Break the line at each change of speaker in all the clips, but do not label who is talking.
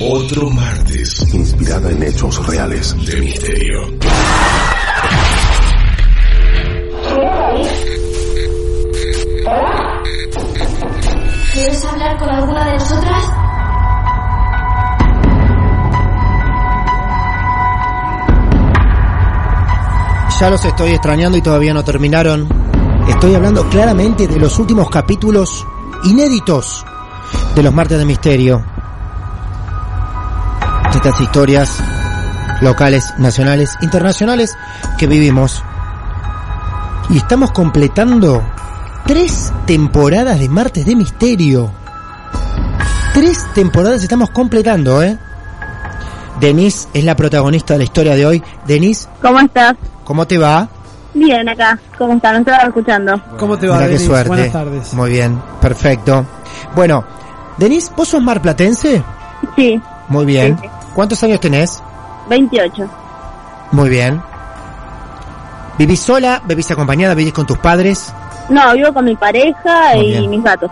otro martes inspirada en hechos reales de misterio.
¿Quieres hablar con alguna de nosotras?
Ya los estoy extrañando y todavía no terminaron. Estoy hablando claramente de los últimos capítulos inéditos de los martes de misterio estas historias locales, nacionales, internacionales que vivimos. Y estamos completando tres temporadas de Martes de Misterio. Tres temporadas estamos completando, ¿eh? Denise es la protagonista de la historia de hoy. Denise.
¿Cómo estás?
¿Cómo te va?
Bien, acá. ¿Cómo estás? No estaba escuchando.
¿Cómo te va,
Mira qué suerte.
Buenas tardes.
Muy bien, perfecto. Bueno, Denise, ¿vos sos marplatense?
Sí,
Muy bien.
Sí, sí.
¿Cuántos años tenés?
28.
Muy bien. ¿Vivís sola? ¿Vivís acompañada? ¿Vivís con tus padres?
No, vivo con mi pareja
Muy
y
bien.
mis gatos.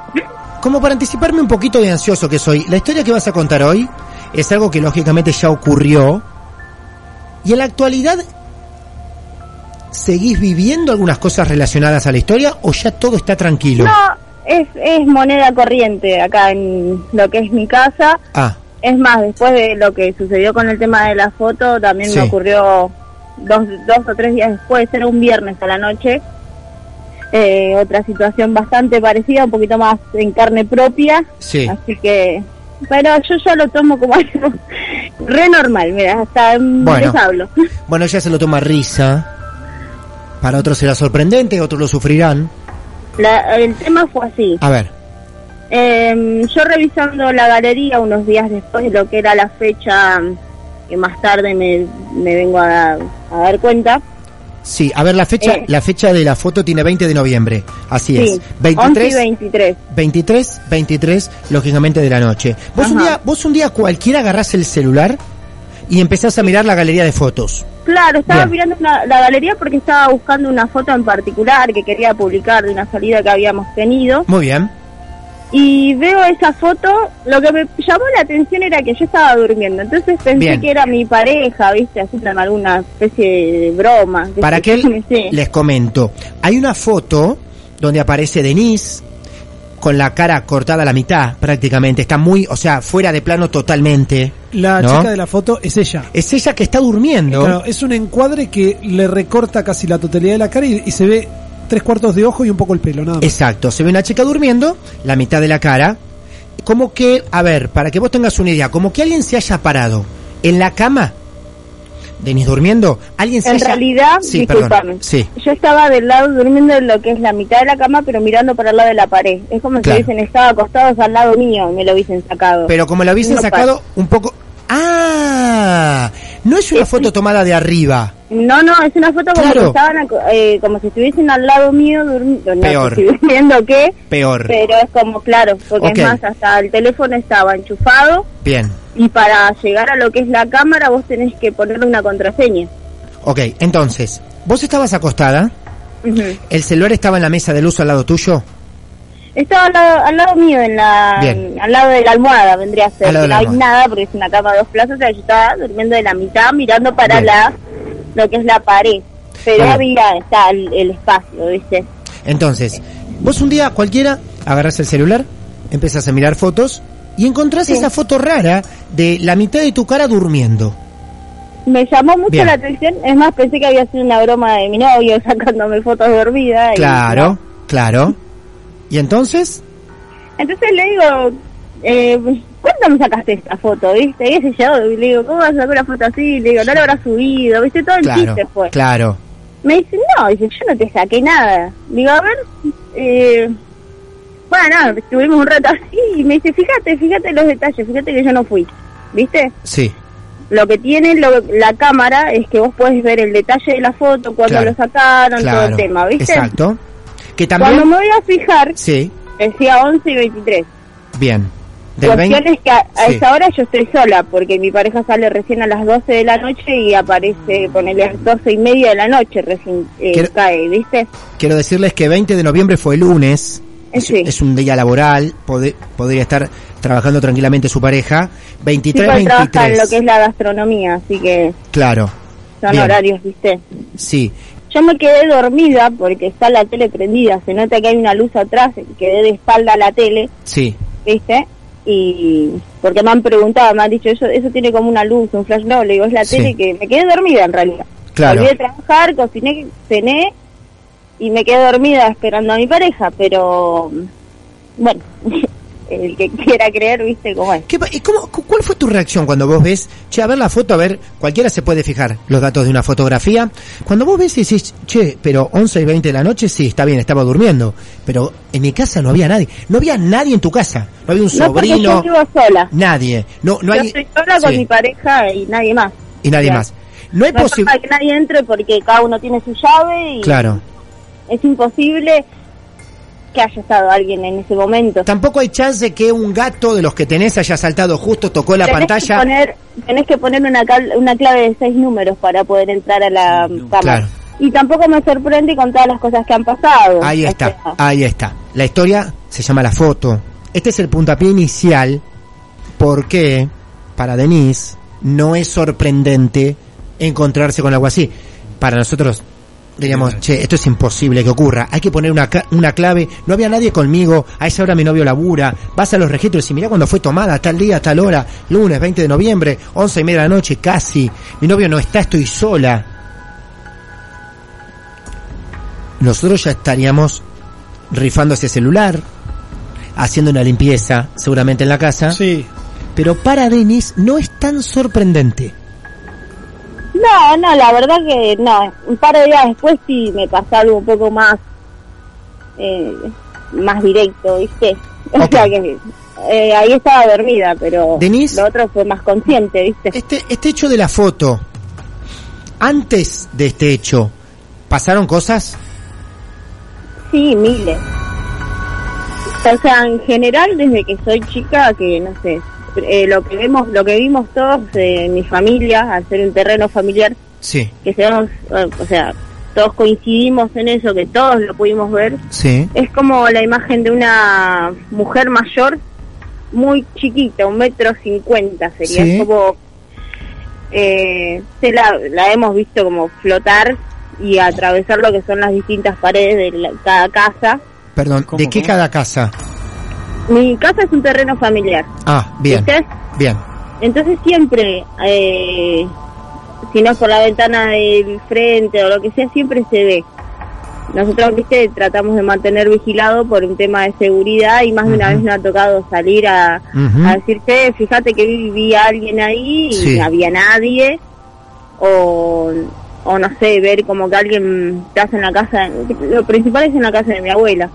Como para anticiparme un poquito de ansioso que soy, la historia que vas a contar hoy es algo que lógicamente ya ocurrió. Y en la actualidad, ¿seguís viviendo algunas cosas relacionadas a la historia o ya todo está tranquilo?
No, es, es moneda corriente acá en lo que es mi casa.
Ah,
Es más, después de lo que sucedió con el tema de la foto, también
Sí.
me ocurrió dos, dos o tres días después, era un viernes a la noche. Eh, otra situación bastante parecida, un poquito más en carne propia.
sí.
Así que, pero yo ya lo tomo como algo re normal, mira, hasta
Bueno.
les hablo.
Bueno, ya se lo toma risa. Para otros será sorprendente, otros lo sufrirán.
La- el tema fue así.
A ver,
Eh, yo revisando la galería unos días después de lo que era la fecha mm, que más tarde me, me vengo a, a dar cuenta.
sí, a ver, la fecha,
Eh.
la fecha de la foto tiene 20 de noviembre. Así
Sí,
es.
11 y
23,
23.
23, 23, lógicamente de la noche. Vos un día, vos un día cualquiera agarrás el celular y empezás a mirar la galería de fotos.
Claro, estaba
Bien.
mirando la galería porque estaba buscando una foto en particular que quería publicar de una salida que habíamos tenido.
Muy bien.
Y veo esa foto, lo que me llamó la atención era que yo estaba durmiendo, entonces pensé
Bien.
que era mi pareja, viste, haciendo alguna especie de broma.
Para que
sí.
les comento. Hay una foto donde aparece Denise con la cara cortada a la mitad prácticamente. Está muy, o sea, fuera de plano totalmente.
La
¿no?
chica de la foto es ella.
Es ella que está durmiendo.
Claro, es un encuadre que le recorta casi la totalidad de la cara y, y se ve tres cuartos de ojo y un poco el pelo, nada más.
Exacto, se ve una chica durmiendo, la mitad de la cara, como que, a ver, para que vos tengas una idea, como que alguien se haya parado en la cama, Denis durmiendo, alguien se
En
haya...
realidad,
sí,
discúlpame,
perdón, sí,
yo estaba del lado durmiendo en lo que es la mitad de la cama, pero mirando para el lado de la pared. Es como
Claro.
si hubiesen estado acostados al lado mío y me lo hubiesen sacado.
pero como la hubiesen
No
sacado un poco... Ah, no es una
Es-
foto tomada de arriba,
No, no, es una foto como
Claro.
que estaban, eh, como si estuviesen al lado mío durmiendo. No
Peor.
viendo qué,
peor.
pero es como claro, porque es más, hasta el teléfono estaba enchufado
Bien,
y para llegar a lo que es la cámara vos tenés que ponerle una contraseña.
ok, entonces, vos estabas acostada, el celular estaba en la mesa de luz al lado tuyo,
Estaba al lado, al lado mío, en la,
Bien.
al lado de la almohada, vendría a ser. No hay nada porque es una cama de dos plazas, o sea, yo estaba durmiendo de la mitad mirando para
Bien.
la lo que es la pared. Pero había está el, el espacio, ¿viste?
Entonces, vos un día cualquiera agarrás el celular, empezás a mirar fotos y encontrás
Sí.
esa foto rara de la mitad de tu cara durmiendo.
me llamó mucho
Bien.
la atención, es más, pensé que había sido una broma de mi novio sacándome fotos dormida. y
Claro,
no.
claro. ¿Y entonces?
Entonces le digo, eh, ¿cuándo me sacaste esta foto, viste? Y ese yo, le digo, ¿cómo vas a sacar una foto así? Le digo, no la habrás subido, viste, todo el
Claro,
chiste fue.
claro.
Me dice, no, dice, yo no te saqué nada. Digo, a ver, eh, bueno, estuvimos un rato así y me dice, fíjate, fíjate los detalles, fíjate que yo no fui, ¿viste?
Sí,
Lo que tiene lo- la cámara es que vos podés ver el detalle de la foto, cuando
Claro,
lo sacaron, todo el tema, ¿viste?
Exacto. Que
Cuando
también...
me voy a fijar,
Sí,
decía 11 y 23.
bien. Del
Cuestión
20...
es que a, a
Sí.
esa hora yo estoy sola, porque mi pareja sale recién a las 12 de la noche y aparece, ponele a las 12 y media de la noche recién eh,
Quiero-
cae, ¿viste?
Quiero decirles que 20 de noviembre fue lunes. Es,
Sí.
es un día laboral, pode- podría estar trabajando tranquilamente su pareja. 23,
Chico trabaja en
23.
lo que es la gastronomía, así que
Claro,
son
Bien.
horarios, ¿viste?
sí.
Yo me quedé dormida porque está la tele prendida, se nota que hay una luz atrás, quedé de espalda a la tele,
Sí,
¿viste? Y porque me han preguntado, me han dicho, eso eso tiene como una luz, un flash, no, le digo, es la
Sí.
tele que me quedé dormida en realidad.
Claro.
Volví a trabajar, cociné, cené y me quedé dormida esperando a mi pareja, pero bueno, el que quiera creer, ¿viste cómo es?
¿Qué y cómo- cu- ¿Cuál fue tu reacción cuando vos ves, che, a ver la foto, a ver, cualquiera se puede fijar los datos de una fotografía? Cuando vos ves y decís, che, pero 11 y 20 de la noche, sí, está bien, estaba durmiendo, pero en mi casa no había nadie, no había nadie en tu casa, no había un
No porque yo
sobrino,
vivo sola.
nadie, no, no
yo
hay,
estoy sola con mi pareja y nadie más.
y nadie
O sea,
más. No hay
No
posibilidad,
que nadie entre porque cada uno tiene su llave y
claro,
es imposible que haya estado alguien en ese momento.
tampoco hay chance que un gato de los que tenés haya saltado justo, tocó la
tenés
pantalla,
Que poner, tenés que poner una, cal- una clave de seis números para poder entrar a la cámara.
Claro.
Y tampoco me sorprende con todas las cosas que han pasado.
Ahí
O
está,
sea,
ahí está. La historia se llama La Foto. Este es el puntapié inicial porque para Denise no es sorprendente encontrarse con algo así. Para nosotros diríamos, che, esto es imposible que ocurra. Hay que poner una, una clave. No había nadie conmigo. A esa hora mi novio labura. Vas a los registros y mira cuando fue tomada, tal día, tal hora. Lunes 20 de noviembre, 11 y media de la noche, casi. Mi novio no está, estoy sola. nosotros ya estaríamos rifando ese celular, haciendo una limpieza seguramente en la casa,
Sí.
pero para Denis no es tan sorprendente.
No, no, la verdad que no. Un par de días después sí me pasó algo un poco más, eh, más directo, ¿viste? O sea que eh, ahí estaba dormida, pero
Denise.
lo otro fue más consciente, ¿viste?
Este, este hecho de la foto, antes de este hecho, ¿pasaron cosas?
Sí, miles. O sea, en general, desde que soy chica, que no sé, eh, lo que vemos, lo que vimos todos eh, en mi familia, al ser un terreno familiar,
Sí,
que seamos, eh, o sea, todos coincidimos en eso, que todos lo pudimos ver,
sí,
es como la imagen de una mujer mayor, muy chiquita, un metro cincuenta sería,
Sí.
como, eh, se la, la hemos visto como flotar y atravesar lo que son las distintas paredes de la- cada casa.
perdón,
¿Cómo,
¿de qué cada casa?
Mi casa es un terreno familiar,
Ah, bien,
¿viste?
bien,
Entonces siempre, eh, si no es por la ventana del frente o lo que sea, siempre se ve. Nosotros, viste, tratamos de mantener vigilado por un tema de seguridad y más de una vez nos ha tocado salir a,
Ujú.
a decirte, fíjate que vi, vi a alguien ahí y
Sí.
no había nadie. O, o no sé, ver como que alguien te hace en la casa, lo principal es en la casa de mi abuela.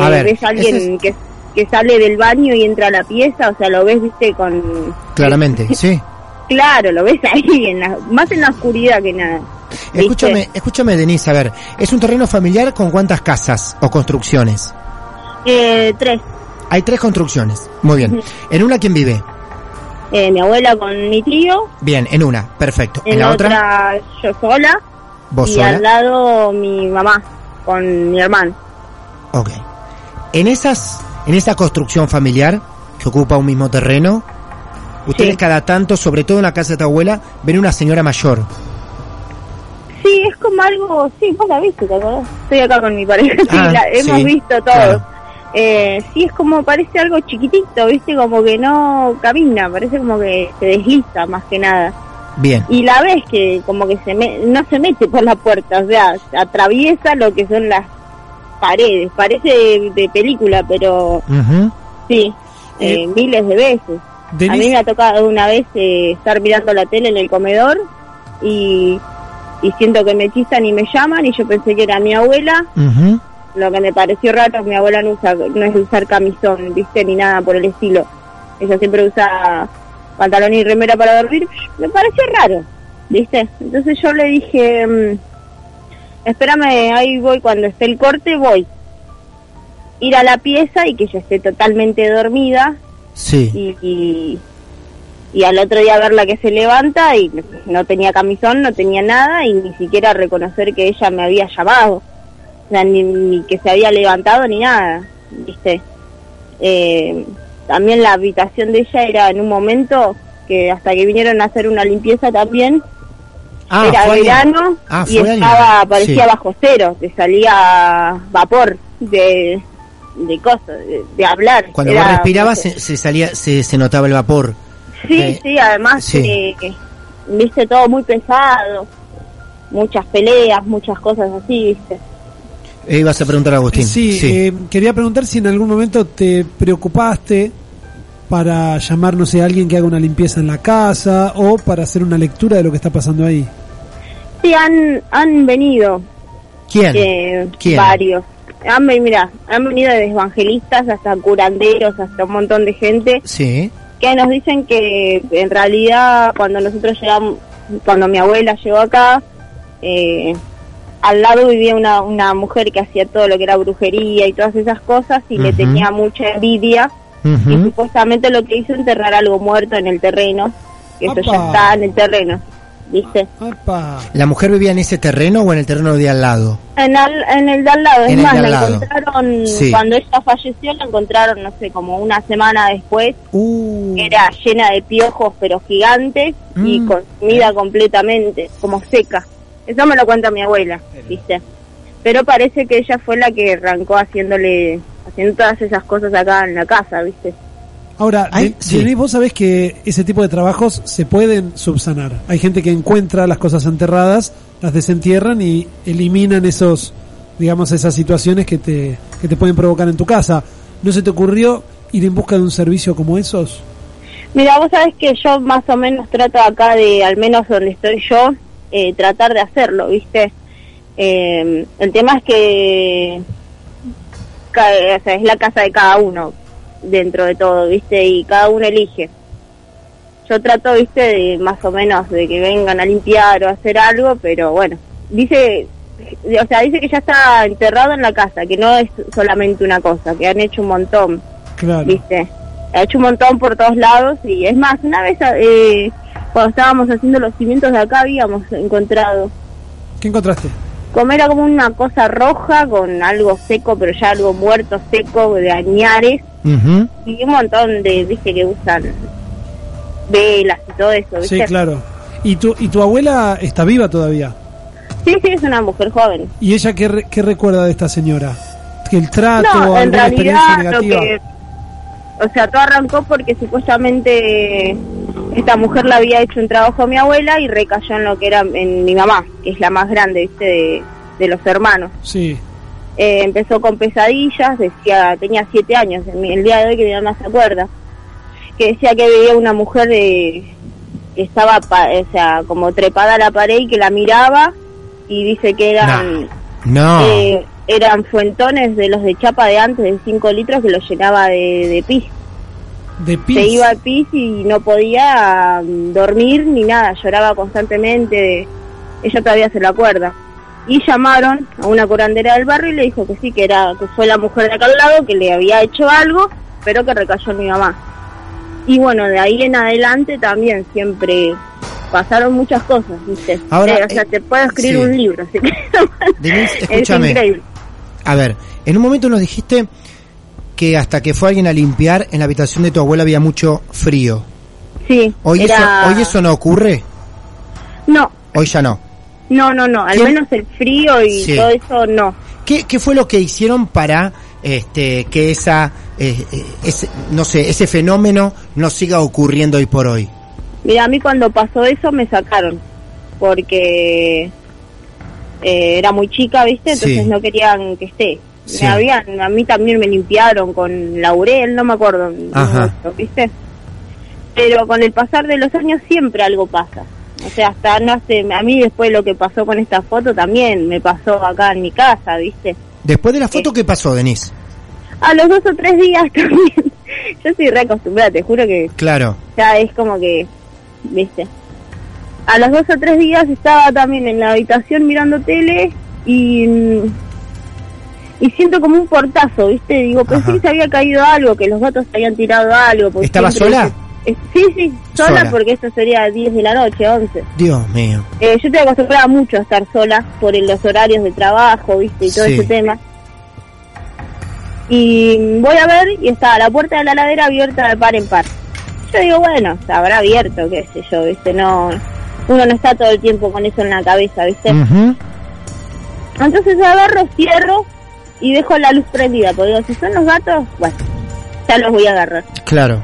A
Eh,
ver,
ves a alguien
es-
que, que sale del baño y entra a la pieza, o sea, lo ves, viste, con...
claramente, sí.
Claro, lo ves ahí, en la, más en la oscuridad que nada. ¿viste?
Escúchame, escúchame Denise, a ver, ¿es un terreno familiar con cuántas casas o construcciones?
Eh, tres.
Hay tres construcciones, muy bien. ¿En una quién vive?
Eh, mi abuela con mi tío,
Bien, en una, perfecto.
en,
¿En la otra?
otra yo sola
¿Vos
y
sola?
al lado mi mamá con mi hermano.
Ok. En esas, en esa construcción familiar que ocupa un mismo terreno, ustedes
Sí.
cada tanto, sobre todo en la casa de tu abuela, ven una señora mayor.
Sí, es como algo, sí, vos la viste, ¿te acordás? Estoy acá con mi pareja, sí,
Ah,
la hemos
sí,
visto todos.
claro.
Eh, sí, es como, parece algo chiquitito, viste, como que no camina, parece como que se desliza más que nada.
Bien.
y la ves que como que se me- no se mete por la puerta, o sea, atraviesa lo que son las paredes, parece de, de película, pero
Ujú.
sí, eh,
Eh,
miles de veces. A mí
Denise,
me ha tocado una vez eh, estar mirando la tele en el comedor y, y siento que me chistan y me llaman y yo pensé que era mi abuela. Lo que me pareció raro, mi abuela no, usa, no es usar camisón, viste, ni nada por el estilo. Ella siempre usa pantalón y remera para dormir. Me pareció raro, viste. Entonces yo le dije, mm, espérame, ahí voy, cuando esté el corte voy. Ir a la pieza y que ella esté totalmente dormida
Sí.
y, y, y al otro día verla que se levanta y no tenía camisón, no tenía nada y ni siquiera reconocer que ella me había llamado. O sea, ni, ni que se había levantado ni nada, ¿viste? Eh, también la habitación de ella era en un momento que hasta que vinieron a hacer una limpieza también,
Ah,
era verano
Ah,
y estaba, parecía
Sí.
bajo cero, te salía vapor de, de cosas, de, de hablar.
Cuando
Era,
vos respirabas se, se salía, se, se notaba el vapor.
Sí,
Eh,
sí, además,
sí.
eh, viste, todo muy pesado, muchas peleas, muchas cosas así, viste.
Eh, ibas a preguntar a Agustín.
sí, eh, quería preguntar si en algún momento te preocupaste para llamar, no sé, a alguien que haga una limpieza en la casa o para hacer una lectura de lo que está pasando ahí.
Sí, han, han venido
¿Quién?
eh,
¿Quién?
varios. Han, mira, han venido desde evangelistas hasta curanderos, hasta un montón de gente
Sí.
que nos dicen que en realidad cuando nosotros llegamos, cuando mi abuela llegó acá, eh, al lado vivía una, una mujer que hacía todo lo que era brujería y todas esas cosas y le tenía mucha envidia Y supuestamente lo que hizo enterrar algo muerto en el terreno, que eso ya está en el terreno, ¿viste?
Apa.
¿La mujer vivía en ese terreno o en el terreno de al lado?
En, al- en el de al lado, es
En
más, la
lado.
encontraron,
Sí.
cuando ella falleció, la encontraron, no sé, como una semana después,
Uh,
era llena de piojos pero gigantes y
Mm.
consumida completamente, como seca. Eso me lo cuenta mi abuela, ¿viste? Pero parece que ella fue la que arrancó haciéndole, haciendo todas esas cosas acá en la casa, ¿viste?
Ahora,
Ay,
De-
sí.
Denise, vos sabés que ese tipo de trabajos se pueden subsanar. Hay gente que encuentra las cosas enterradas, las desentierran y eliminan esos, digamos, esas situaciones que te, que te pueden provocar en tu casa. ¿No se te ocurrió ir en busca de un servicio como esos?
Mira, vos sabés que yo más o menos trato acá de, al menos donde estoy yo, eh, tratar de hacerlo, ¿viste? Eh, el tema es que o sea, es la casa de cada uno dentro de todo, ¿viste? Y cada uno elige. Yo trato, ¿viste? De más o menos de que vengan a limpiar o a hacer algo, pero bueno, dice, o sea, dice que ya está enterrado en la casa, que no es solamente una cosa, que han hecho un montón.
Claro.
¿viste? Ha hecho un montón por todos lados y es más, una vez eh, cuando estábamos haciendo los cimientos de acá habíamos encontrado,
¿Qué encontraste?
Como era como una cosa roja con algo seco, pero ya algo muerto, seco, de añares y un montón de, viste, que usan velas y todo eso,
Sí, claro. ¿Y tu, ¿Y tu abuela está viva todavía?
Sí, sí, es una mujer joven.
¿Y ella qué, re- qué recuerda de esta señora? ¿Que el trato,
No,
alguna experiencia
realidad lo
negativa?
que, o sea, todo arrancó porque supuestamente esta mujer le había hecho un trabajo a mi abuela y recayó en lo que era en mi mamá, que es la más grande, viste, de, de los hermanos.
Sí.
Eh, empezó con pesadillas, decía, tenía siete años, el, día de hoy que mi mamá se acuerda, que decía que veía una mujer de, que estaba, pa- o sea, como trepada a la pared y que la miraba y dice que eran
No.
eh, eran fuentones de los de chapa de antes de 5 litros que los llenaba de, de pis.
De pis.
Se iba al pis y no podía mm, dormir ni nada, lloraba constantemente. Ella todavía se lo acuerda. Y llamaron a una curandera del barrio y le dijo que sí, que era que fue la mujer de acá al lado, que le había hecho algo, pero que recayó en mi mamá. Y bueno, de ahí en adelante también siempre pasaron muchas cosas, ¿viste?
Ahora,
Eh, o sea,
eh,
te puedo escribir
sí.
un libro, así que
Denise,
es increíble.
A ver, en un momento nos dijiste que hasta que fue alguien a limpiar, en la habitación de tu abuela había mucho frío.
Sí,
¿Hoy,
era...
eso, ¿hoy eso no ocurre?
No,
Hoy ya no.
no, no, no, al menos el frío y
Sí.
todo eso no.
¿Qué, qué fue lo que hicieron para este, que esa, eh, eh, ese, no sé, ese fenómeno no siga ocurriendo hoy por hoy?
Mira, a mí cuando pasó eso me sacaron, porque eh, era muy chica, ¿viste? Entonces
Sí.
no querían que esté.
Sí.
Me habían, a mí también me limpiaron con laurel, no me acuerdo,
Ajá.
¿viste? Pero con el pasar de los años siempre algo pasa. O sea, hasta no hace, a mí después lo que pasó con esta foto también me pasó acá en mi casa, ¿viste?
Después de la foto, ¿qué pasó, Denise?
A los dos o tres días también. Yo soy re acostumbrada, te juro que
Claro.
ya es como que, viste. A los dos o tres días estaba también en la habitación mirando tele y mm, y siento como un portazo, viste. Digo, pensé
Ajá.
que se había caído algo, que los gatos habían tirado algo.
¿Estaba sola?
Sí, sí, sola,
Sola.
porque eso sería 10 de la noche, 11.
Dios mío.
Eh, yo estoy acostumbrada mucho a estar sola por el- los horarios de trabajo, viste, y todo
Sí.
ese tema. Y voy a ver y estaba la puerta de la ladera abierta de par en par. Yo digo, bueno, se habrá abierto, qué sé yo, viste, no... Uno no está todo el tiempo con eso en la cabeza, viste.
Ujú.
Entonces agarro, cierro y dejo la luz prendida, porque digo, si son los gatos, bueno, ya los voy a agarrar.
Claro.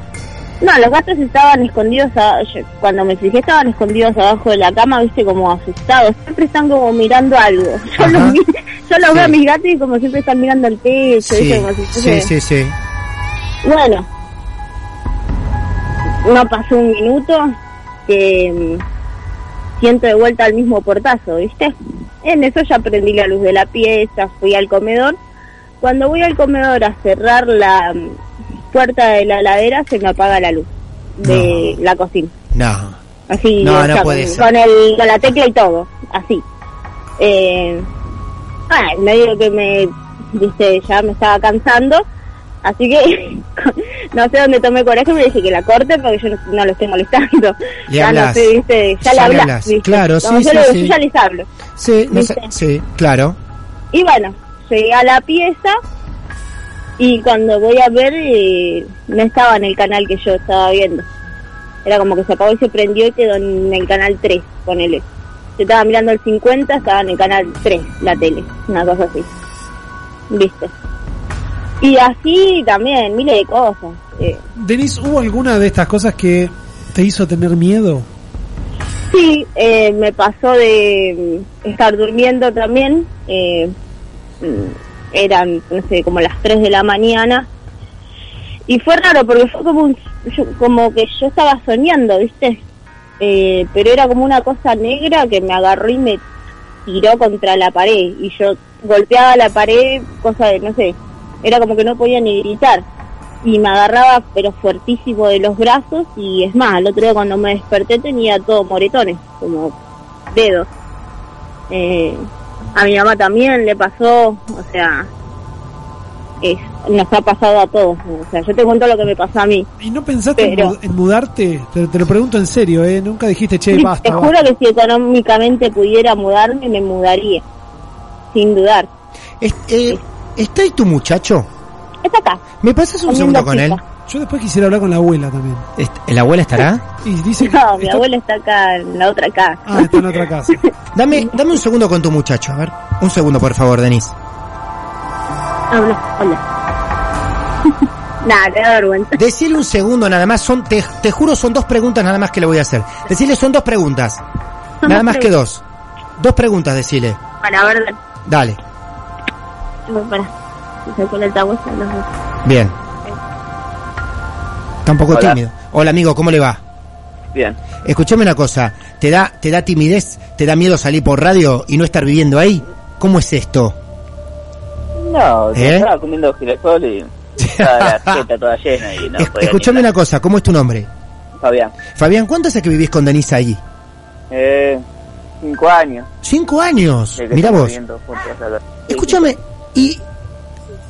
No, los gatos estaban escondidos, a- yo- cuando me fijé estaban escondidos abajo de la cama, viste, como asustados. Siempre están como mirando algo. Yo
Ajá.
los, yo los
Sí.
veo a mis gatos y como siempre están mirando al techo,
Sí,
viste, como si
sí,
fuese-
sí, sí.
Bueno, no pasó un minuto que mm, siento de vuelta el mismo portazo, ¿viste? En eso ya prendí la luz de la pieza, fui al comedor. Cuando voy al comedor a cerrar la mm, puerta de la heladera, se me apaga la luz de la cocina.
No.
Así,
No,
o
no
sea,
puede
con,
ser.
con el, con la tecla y todo, así. Eh, ah, medio que me, dice, ya me estaba cansando, así que no sé dónde tomé coraje y me dije que la corte porque yo no, no lo estoy molestando.
Le
ya no sé, viste, ya,
Ya
le hablas.
Claro, sí,
yo,
sí,
le-
sí.
yo ya les hablo.
Sí, no sé-
¿Viste?
sí, claro.
Y bueno, llegué a la pieza y cuando voy a ver eh, no estaba en el canal que yo estaba viendo. Era como que se apagó y se prendió y quedó en el canal 3, ponele. Yo estaba mirando el 50, estaba en el canal 3, la tele, una cosa así. ¿Viste? Y así también, miles de cosas. Eh,
Denis, ¿hubo alguna de estas cosas que te hizo tener miedo?
Sí, eh, me pasó de mm, estar durmiendo también. eh, mm, eran, no sé, como las 3 de la mañana. Y fue raro porque fue como, un- yo- como que yo estaba soñando, ¿viste? Eh, pero era como una cosa negra que me agarró y me tiró contra la pared. Y yo golpeaba la pared, cosa de, no sé, era como que no podía ni gritar. Y me agarraba, pero fuertísimo de los brazos. Y es más, el otro día cuando me desperté tenía todo moretones, como dedos. Eh, a mi mamá también le pasó, o sea, es, nos ha pasado a todos. O sea, yo te cuento lo que me pasó a mí.
¿Y no pensaste en
Pero-
mu- en, mudarte? Te, te lo pregunto en serio, ¿eh? Nunca dijiste, che,
Sí,
basta.
te juro
basta.
que si económicamente pudiera mudarme, me mudaría. Sin dudar.
Es- eh, ¿Está ahí tu muchacho?
Está acá.
¿Me pasas un segundo con él?
Yo después quisiera hablar con la abuela también.
¿El abuela estará?
Y dice que
No, mi
está-
abuela está acá en la otra casa.
Ah, está en otra casa.
Dame, dame un segundo con tu muchacho, a ver. Un segundo, por favor, Denise.
Habla, hola. Nada, te da vergüenza.
Decirle un segundo nada más, son, te, te juro son dos preguntas nada más que le voy a hacer. Decirle son dos preguntas.
Son
Nada
dos
más que dos. Dos preguntas, decirle.
Para ver,
Dale.
Para. Se saco el altavoz.
Bien. Está un poco
Hola.
tímido. Hola amigo, ¿cómo le va?
Bien.
Escúchame una cosa, ¿te da, ¿te da timidez? ¿Te da miedo salir por radio y no estar viviendo ahí? ¿Cómo es esto?
No,
¿Eh?
estaba comiendo girasol y estaba la teta toda llena y no
Es-
podía ni
una cosa, ¿cómo es tu nombre?
Fabián.
Fabián, ¿cuánto hace que vivís con Denise allí?
Eh, cinco años.
Cinco años. Mira vos. Escúchame, ¿y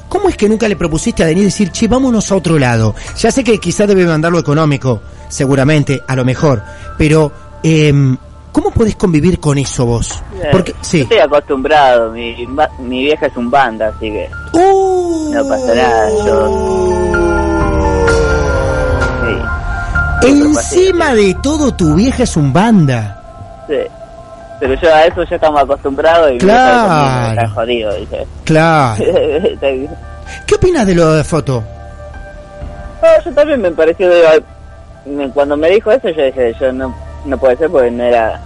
cómo es que nunca le propusiste a Denis decir, che, vámonos a otro lado? Ya sé que quizás debe mandar lo económico, seguramente, a lo mejor, pero em, ¿cómo podés convivir con eso vos?
Eh,
Porque,
Yo
sí.
estoy acostumbrado, mi, mi vieja es un banda, así que
¡Uh!
no pasa nada, sí.
Encima de todo, tu vieja es un banda.
Sí. Pero yo a eso ya estamos acostumbrados y
Claro.
está jodido, dice.
Claro. ¿Qué opinas de lo de foto?
Yo también me pareció cuando me dijo eso, yo dije, yo no, no puede ser porque no era.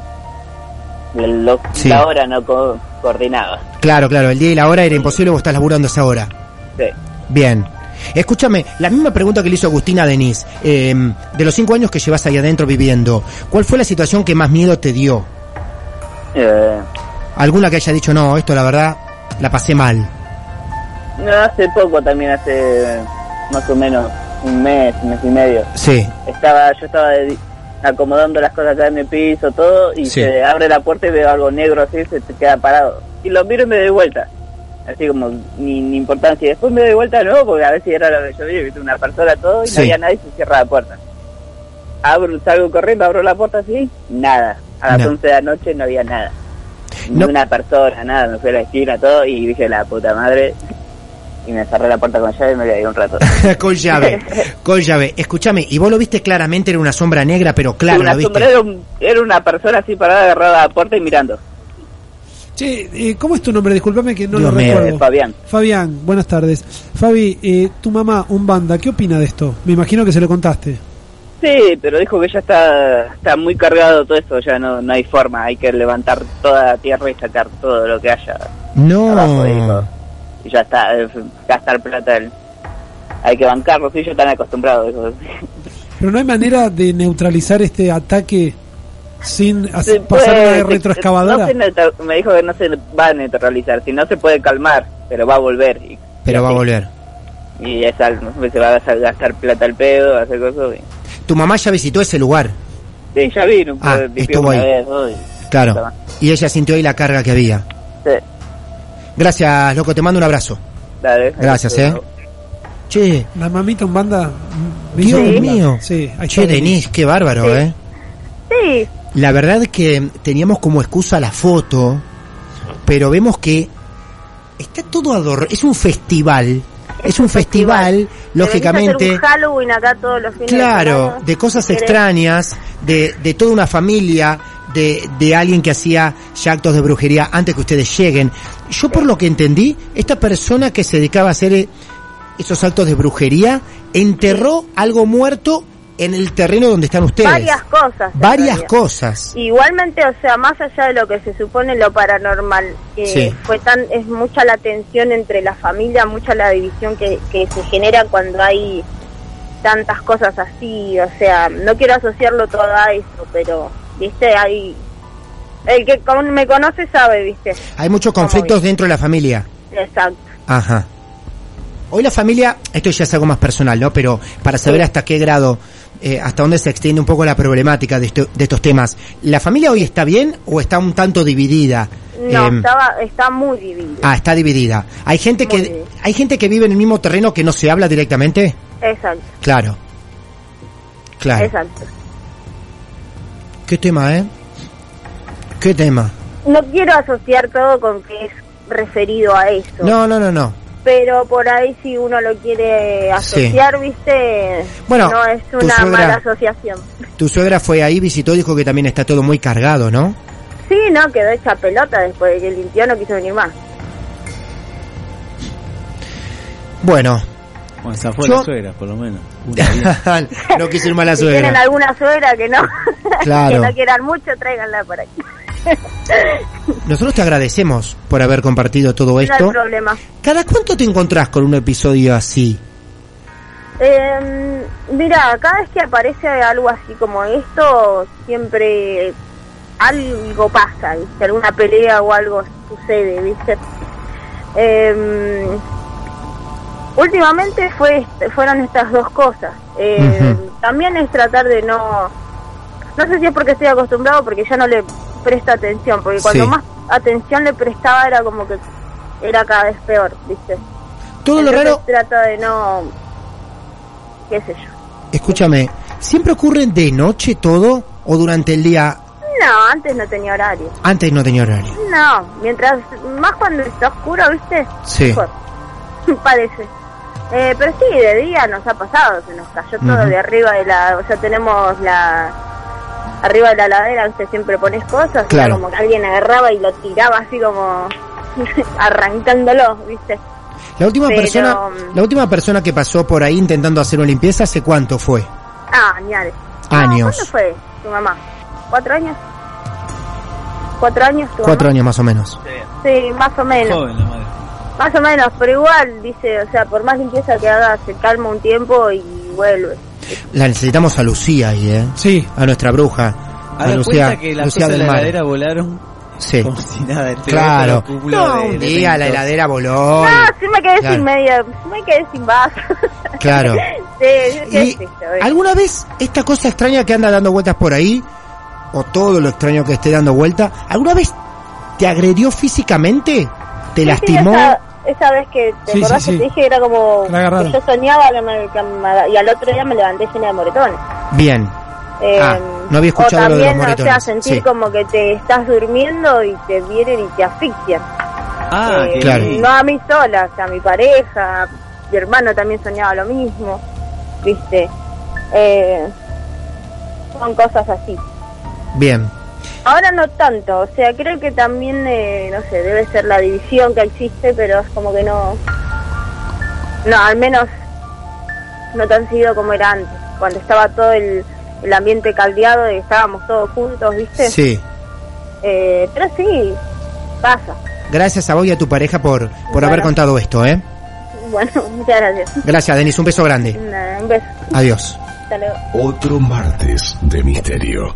lo-
Sí.
La hora no co- coordinaba.
Claro, claro, el día y la hora era imposible, vos estás laburando esa hora.
Sí.
Bien. Escúchame, la misma pregunta que le hizo Agustina a Denise. eh, de los cinco años que llevas ahí adentro viviendo, ¿cuál fue la situación que más miedo te dio?
Eh,
¿Alguna que haya dicho, no, esto la verdad, la pasé mal?
no, hace poco también, hace más o menos un mes, un mes y medio.
Sí.
Estaba, yo estaba de- acomodando las cosas acá en el piso, todo, y
Sí.
se abre la puerta y veo algo negro así, se te queda parado. Y lo miro y me doy vuelta. Así como, ni, ni importancia. Y después me doy vuelta de nuevo, porque a ver si era lo que yo vi, viste, una persona todo, y
Sí.
no había nadie, se cierra la puerta. Abro, salgo corriendo, abro la puerta así, nada. A las
No.
11 de la noche no había nada. Ni
No.
una persona, nada. Me fui a la esquina, todo, y dije, la puta madre. Y me cerré la puerta con llave y me quedé un rato.
con llave, con llave. Escúchame, y vos lo viste claramente, era una sombra negra, pero claro,
una
lo viste.
sombra era, un- era una persona así parada agarrada a la puerta y mirando.
Che, eh, ¿cómo es tu nombre? Disculpame que no
Dios
lo recuerdo.
Eh, Fabián.
Fabián, buenas tardes. Fabi, eh, tu mamá, un banda, ¿qué opina de esto? Me imagino que se lo contaste.
Sí, pero dijo que ya está está muy cargado todo esto, ya no, no hay forma, hay que levantar toda la tierra y sacar todo lo que haya abajo, dijo.
No.
Y ya está, gastar plata, el- hay que bancarlo, sí, yo están acostumbrado, dijo.
Pero no hay manera de neutralizar este ataque sin hacer- pasar una retroexcavadora.
no se neutra- me dijo que no se va a neutralizar, si no se puede calmar, pero va a volver. Y,
Pero
y
va a volver.
Y es algo, se va a gastar plata al pedo, hacer cosas. y-
Tu mamá ya visitó ese lugar.
Sí, ya vino,
Ah,
pues,
estuvo ahí.
vez, ¿no? Y-
Claro. Y ella sintió ahí la carga que había.
Sí,
Gracias, loco, te mando un abrazo.
dale.
Gracias, eh. Che,
La mamita un banda. mm,
Dios
¿viste?
mío.
Sí, ahí
Che, Denise, qué bárbaro,
Sí.
¿eh?
Sí,
La verdad es que teníamos como excusa la foto, pero vemos que está todo adornado. Es un festival. Es un festival, lógicamente.
Deberías hacer un Halloween acá todos los fines
Claro,
de
cosas extrañas, de, de toda una familia, de, de alguien que hacía ya actos de brujería antes que ustedes lleguen. Yo por lo que entendí, esta persona que se dedicaba a hacer eh, esos actos de brujería enterró algo muerto en el terreno donde están ustedes.
Varias cosas.
Varias cosas.
Igualmente, o sea, más allá de lo que se supone lo paranormal, eh,
Sí.
fue tan es mucha la tensión entre la familia, mucha la división que, que se genera cuando hay tantas cosas así, o sea, no quiero asociarlo todo a eso, pero, viste, hay el que con- me conoce sabe, viste,
Hay muchos conflictos dentro de la familia.
exacto.
Ajá. Hoy la familia, esto ya es algo más personal, ¿no? Pero para saber hasta qué grado, eh, hasta dónde se extiende un poco la problemática de, de estos temas, ¿la familia hoy está bien o está un tanto dividida?
No,
Em,
estaba está muy dividido.
ah, está dividida. ¿Hay gente
Muy
que
dividida.
hay gente que vive en el mismo terreno que no se habla directamente?
Exacto,
Claro. Claro.
exacto.
¿Qué tema, eh? ¿Qué tema?
No quiero asociar todo con que es referido a eso.
No, no, no, no.
Pero por ahí si uno lo quiere asociar, viste,
Bueno,
no es una
suegra-
mala asociación.
Tu suegra fue ahí, visitó, dijo que también está todo muy cargado, ¿no?
Sí, no, quedó hecha pelota después de que limpió, no quiso venir más.
Bueno,
Bueno, esa fue
Yo-
la suegra, por lo menos.
No quise ir
si tienen
suegra.
alguna suegra que no,
Claro.
que no quieran mucho, tráiganla por aquí.
Nosotros te agradecemos por haber compartido todo
No hay
esto.
problema.
¿Cada cuánto te encontrás con un episodio así?
Eh, mira, cada vez que aparece algo así como esto, siempre algo pasa, ¿viste? Alguna pelea o algo sucede, ¿viste? Eh, últimamente fue fueron estas dos cosas. Eh. También es tratar de no... No sé si es porque estoy acostumbrado porque ya no le presta atención, porque cuando
Sí.
más atención le prestaba era como que era cada vez peor, ¿viste?
Todo lo raro,
trata de no qué sé yo
escúchame, ¿siempre ocurre de noche todo o durante el día?
no antes no tenía horario
Antes no tenía horario.
no mientras más cuando está oscuro viste
Sí.
mejor parece eh, pero sí de día nos ha pasado se nos cayó todo de arriba de la o sea tenemos la arriba de la ladera usted siempre pones cosas
Claro.
como que alguien agarraba y lo tiraba así como arrancándolo viste
La última
Pero,
persona,
mm,
la última persona que pasó por ahí intentando hacer una limpieza, ¿hace cuánto fue?
Ah, añares.
Años.
¿Cuándo fue tu mamá? ¿Cuatro años? ¿Cuatro años tu
Cuatro
mamá?
años más o menos.
Sí, más o menos.
Joven la madre.
Más o menos, pero igual, dice, o sea, por más limpieza que haga, se calma un tiempo y vuelve.
La necesitamos a Lucía ahí, ¿eh?
Sí.
A nuestra bruja.
A
A
la
Lucía,
cuenta que las
Lucía
cosas de la heladera volaron
Sí.
como si nada. Este
Claro. No,
de
un día la heladera voló.
No, sí me quedé
Claro.
sin media, sí me quedé sin vaso.
Claro.
sí,
¿Y alguna vez esta cosa extraña que anda dando vueltas por ahí, o todo lo extraño que esté dando vuelta, ¿alguna vez te agredió físicamente? ¿Te
Sí,
lastimó?
Sí, esa vez que te
Sí,
acordás
sí,
que te dije era como
Que
yo soñaba que me- que me- y al otro día me levanté llena de moretones.
Bien.
Eh,
Ah, no había escuchado
o
lo de los
también, o sea,
moretones.
sentir
Sí.
como que te estás durmiendo y te vienen y te asfixian.
Ah,
Eh,
Claro.
No a mí sola, o sea, a mi pareja, mi hermano también soñaba lo mismo, ¿viste? Eh, son cosas así.
Bien.
Ahora no tanto, o sea, creo que también, eh, no sé, debe ser la división que existe, pero es como que no... No, al menos no tan seguido como era antes, cuando estaba todo el, el ambiente caldeado y estábamos todos juntos, ¿viste?
Sí.
Eh, pero sí, pasa.
Gracias a vos y a tu pareja por, por
Bueno.
haber contado esto, ¿eh?
Bueno, muchas gracias.
Gracias, Denis. Un beso grande.
Nada, un beso.
Adiós.
Hasta luego.
Otro martes de misterio.